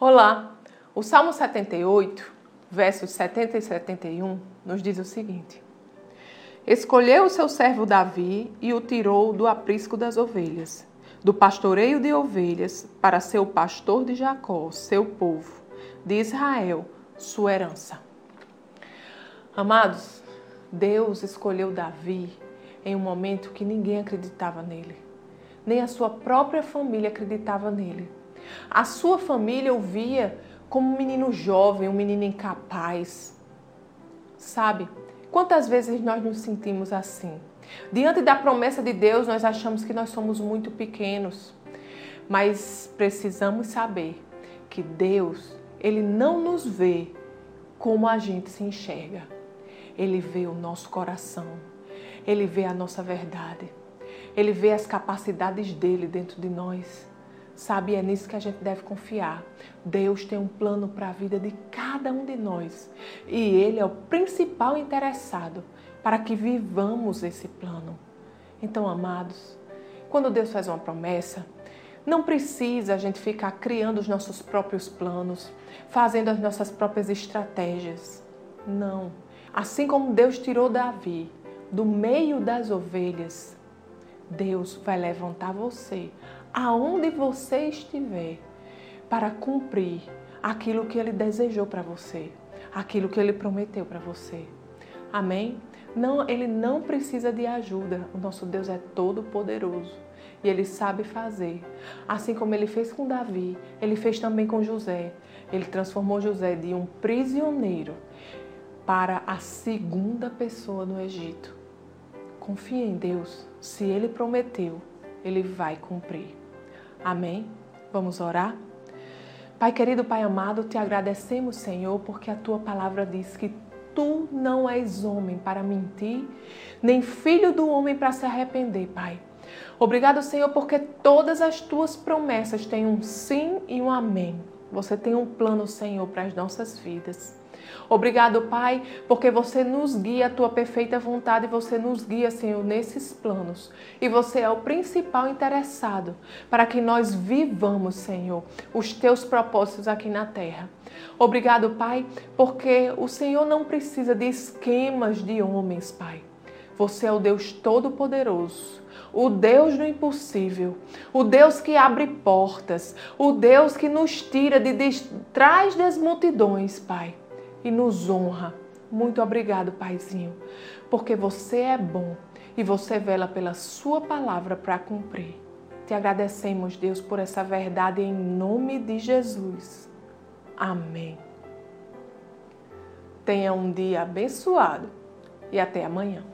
Olá! O Salmo 78, versos 70 e 71, nos diz o seguinte: Escolheu o seu servo Davi e o tirou do aprisco das ovelhas, do pastoreio de ovelhas, para ser o pastor de Jacó, seu povo, de Israel, sua herança. Amados, Deus escolheu Davi em um momento que ninguém acreditava nele, nem a sua própria família acreditava nele. A sua família o via como um menino jovem, um menino incapaz. Sabe? Quantas vezes nós nos sentimos assim? Diante da promessa de Deus, nós achamos que nós somos muito pequenos. Mas precisamos saber que Deus, ele não nos vê como a gente se enxerga. Ele vê o nosso coração. Ele vê a nossa verdade. Ele vê as capacidades dele dentro de nós. Sabe, é nisso que a gente deve confiar. Deus tem um plano para a vida de cada um de nós e Ele é o principal interessado para que vivamos esse plano. Então, amados, quando Deus faz uma promessa, não precisa a gente ficar criando os nossos próprios planos, fazendo as nossas próprias estratégias. Não. Assim como Deus tirou Davi do meio das ovelhas, Deus vai levantar você aonde você estiver para cumprir aquilo que ele desejou para você, aquilo que ele prometeu para você. Amém? Não, ele não precisa de ajuda. O nosso Deus é todo poderoso e ele sabe fazer. Assim como ele fez com Davi, ele fez também com José. Ele transformou José de um prisioneiro para a segunda pessoa no Egito. Confie em Deus. Se ele prometeu, ele vai cumprir. Amém? Vamos orar? Pai querido, Pai amado, te agradecemos, Senhor, porque a tua palavra diz que tu não és homem para mentir, nem filho do homem para se arrepender, Pai. Obrigado, Senhor, porque todas as tuas promessas têm um sim e um amém. Você tem um plano, Senhor, para as nossas vidas. Obrigado, Pai, porque você nos guia a tua perfeita vontade e você nos guia, Senhor, nesses planos. E você é o principal interessado para que nós vivamos, Senhor, os teus propósitos aqui na terra. Obrigado, Pai, porque o Senhor não precisa de esquemas de homens, Pai. Você é o Deus Todo-Poderoso, o Deus do impossível, o Deus que abre portas, o Deus que nos tira de, trás das multidões, Pai e nos honra. Muito obrigado, Paizinho, porque você é bom e você vela pela Sua palavra para cumprir. Te agradecemos, Deus, por essa verdade em nome de Jesus. Amém. Tenha um dia abençoado e até amanhã.